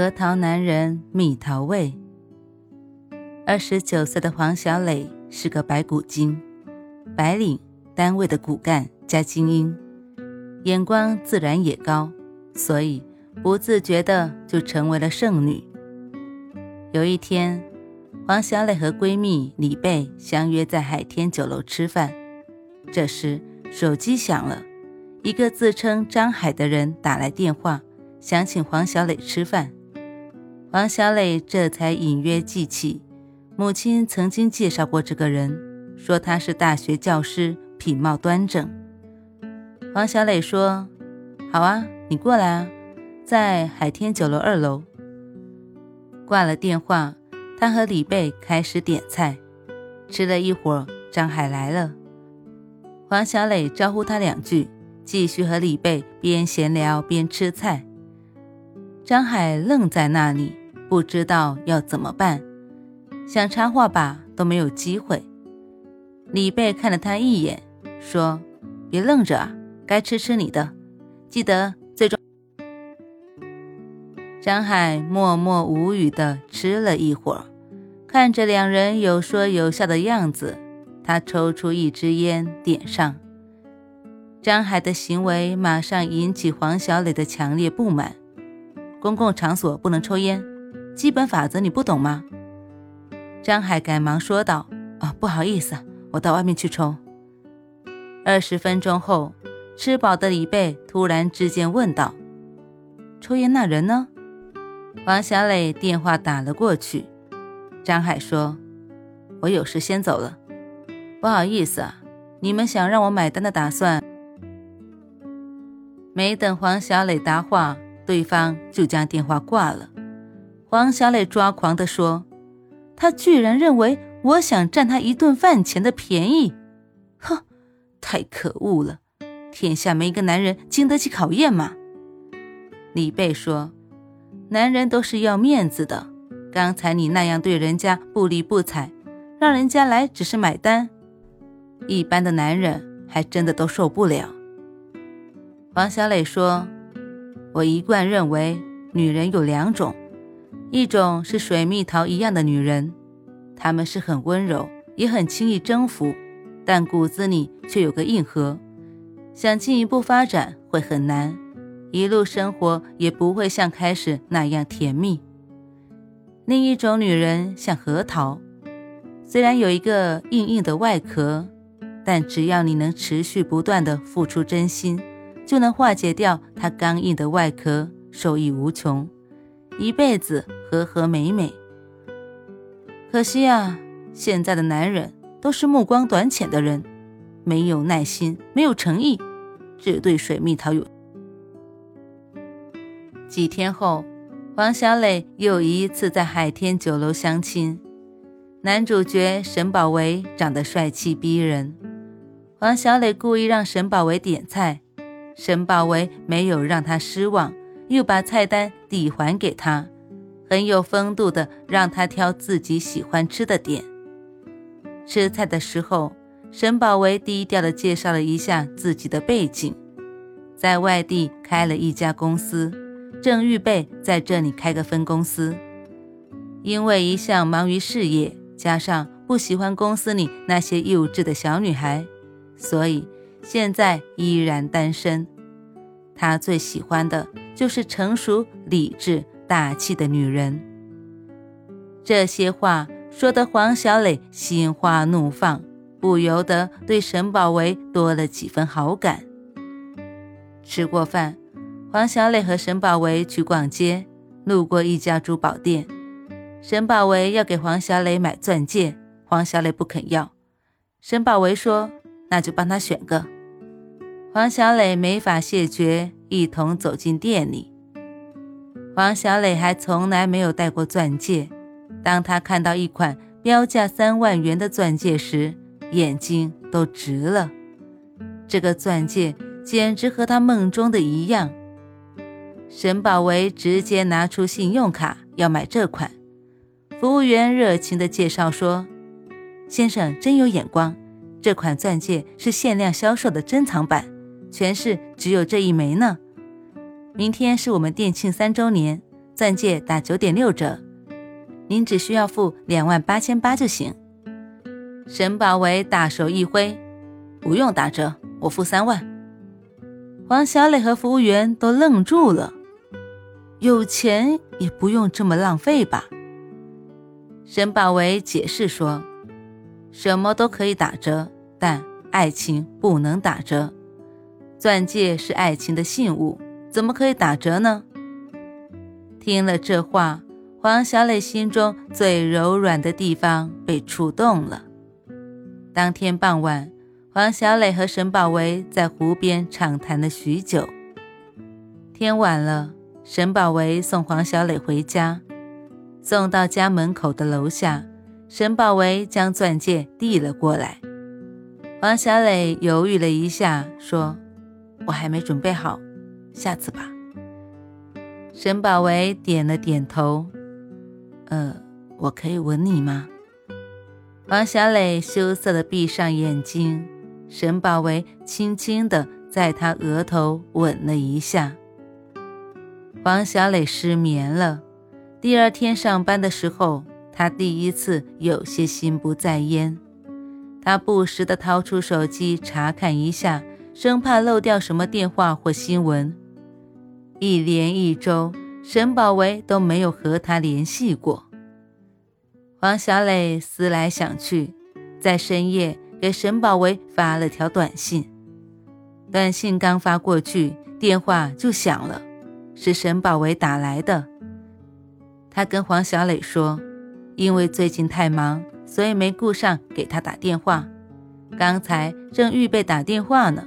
核桃男人蜜桃味。二十九岁的黄小磊是个白骨精，白领，单位的骨干加精英，眼光自然也高，所以不自觉的就成为了剩女。有一天，黄小磊和闺蜜李贝相约在海天酒楼吃饭，这时手机响了，一个自称张海的人打来电话，想请黄小磊吃饭。王小磊这才隐约记起，母亲曾经介绍过这个人，说他是大学教师，品貌端正。王小磊说：“好啊，你过来啊，在海天酒楼二楼。”挂了电话，他和李贝开始点菜。吃了一会儿，张海来了，王小磊招呼他两句，继续和李贝边闲聊边吃菜。张海愣在那里。不知道要怎么办，想插话吧都没有机会。李贝看了他一眼，说：“别愣着啊，该吃吃你的，记得最终。”张海默默无语地吃了一会儿，看着两人有说有笑的样子，他抽出一支烟点上。张海的行为马上引起黄小磊的强烈不满：公共场所不能抽烟。基本法则你不懂吗？张海赶忙说道：“啊，不好意思，我到外面去抽。”二十分钟后，吃饱的李贝突然之间问道：“抽烟那人呢？”王小磊电话打了过去。张海说：“我有事先走了，不好意思啊，你们想让我买单的打算。”没等黄小磊答话，对方就将电话挂了。黄小磊抓狂地说：“他居然认为我想占他一顿饭钱的便宜，哼，太可恶了！天下没一个男人经得起考验吗？”李贝说：“男人都是要面子的，刚才你那样对人家不理不睬，让人家来只是买单，一般的男人还真的都受不了。”黄小磊说：“我一贯认为女人有两种。”一种是水蜜桃一样的女人，她们是很温柔，也很轻易征服，但骨子里却有个硬核，想进一步发展会很难，一路生活也不会像开始那样甜蜜。另一种女人像核桃，虽然有一个硬硬的外壳，但只要你能持续不断的付出真心，就能化解掉它刚硬的外壳，受益无穷。一辈子和和美美。可惜啊，现在的男人都是目光短浅的人，没有耐心，没有诚意，只对水蜜桃有。几天后，黄小磊又一次在海天酒楼相亲，男主角沈宝维长得帅气逼人，黄小磊故意让沈宝维点菜，沈宝维没有让他失望。又把菜单递还给他，很有风度的让他挑自己喜欢吃的点。吃菜的时候，沈宝维低调的介绍了一下自己的背景，在外地开了一家公司，正预备在这里开个分公司。因为一向忙于事业，加上不喜欢公司里那些幼稚的小女孩，所以现在依然单身。他最喜欢的。就是成熟、理智、大气的女人。这些话说得黄小磊心花怒放，不由得对沈宝维多了几分好感。吃过饭，黄小磊和沈宝维去逛街，路过一家珠宝店，沈宝维要给黄小磊买钻戒，黄小磊不肯要。沈宝维说：“那就帮他选个。”黄小磊没法谢绝。一同走进店里，黄小磊还从来没有戴过钻戒，当他看到一款标价三万元的钻戒时，眼睛都直了。这个钻戒简直和他梦中的一样。沈宝维直接拿出信用卡要买这款，服务员热情地介绍说：“先生真有眼光，这款钻戒是限量销售的珍藏版，全市只有这一枚呢。”明天是我们店庆三周年，钻戒打九点六折，您只需要付两万八千八就行。沈宝维大手一挥，不用打折，我付三万。黄小磊和服务员都愣住了，有钱也不用这么浪费吧？沈宝维解释说，什么都可以打折，但爱情不能打折，钻戒是爱情的信物。怎么可以打折呢？听了这话，黄小磊心中最柔软的地方被触动了。当天傍晚，黄小磊和沈宝维在湖边畅谈了许久。天晚了，沈宝维送黄小磊回家，送到家门口的楼下，沈宝维将钻戒递了过来。黄小磊犹豫了一下，说：“我还没准备好。”下次吧。沈宝维点了点头。呃，我可以吻你吗？王小磊羞涩的闭上眼睛。沈宝维轻轻的在他额头吻了一下。王小磊失眠了。第二天上班的时候，他第一次有些心不在焉。他不时的掏出手机查看一下，生怕漏掉什么电话或新闻。一连一周，沈宝维都没有和他联系过。黄小磊思来想去，在深夜给沈宝维发了条短信。短信刚发过去，电话就响了，是沈宝维打来的。他跟黄小磊说，因为最近太忙，所以没顾上给他打电话。刚才正预备打电话呢。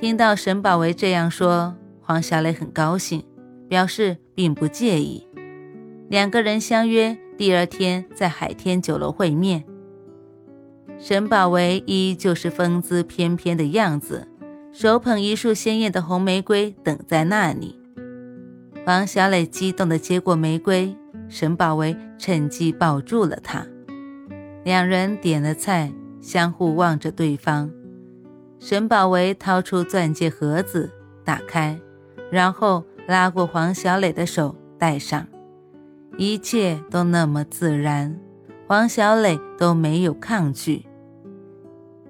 听到沈宝维这样说。黄小磊很高兴，表示并不介意。两个人相约第二天在海天酒楼会面。沈宝维依旧是风姿翩翩的样子，手捧一束鲜艳的红玫瑰等在那里。黄小磊激动地接过玫瑰，沈宝维趁机抱住了她。两人点了菜，相互望着对方。沈宝维掏出钻戒盒子，打开。然后拉过黄小磊的手，戴上，一切都那么自然，黄小磊都没有抗拒。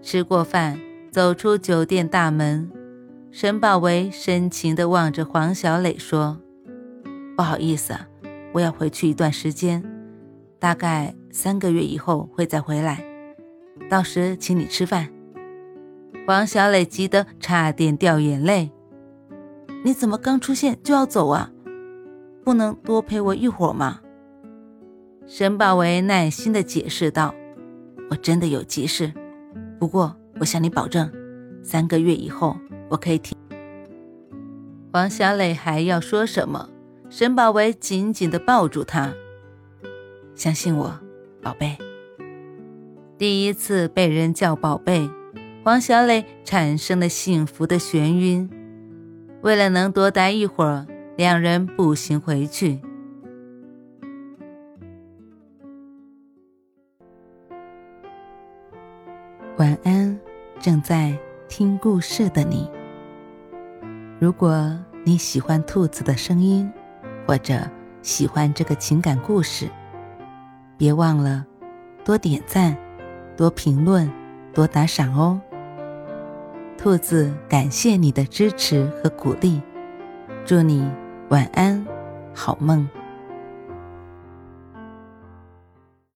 吃过饭，走出酒店大门，沈宝维深情地望着黄小磊说：“不好意思啊，我要回去一段时间，大概三个月以后会再回来，到时请你吃饭。”王小磊急得差点掉眼泪。你怎么刚出现就要走啊？不能多陪我一会儿吗？沈宝维耐心地解释道：“我真的有急事，不过我向你保证，三个月以后我可以停。”王小磊还要说什么？沈宝维紧紧地抱住他，相信我，宝贝。第一次被人叫宝贝，黄小磊产生了幸福的眩晕。为了能多待一会儿，两人步行回去。晚安，正在听故事的你。如果你喜欢兔子的声音，或者喜欢这个情感故事，别忘了多点赞、多评论、多打赏哦。兔子感谢你的支持和鼓励，祝你晚安，好梦。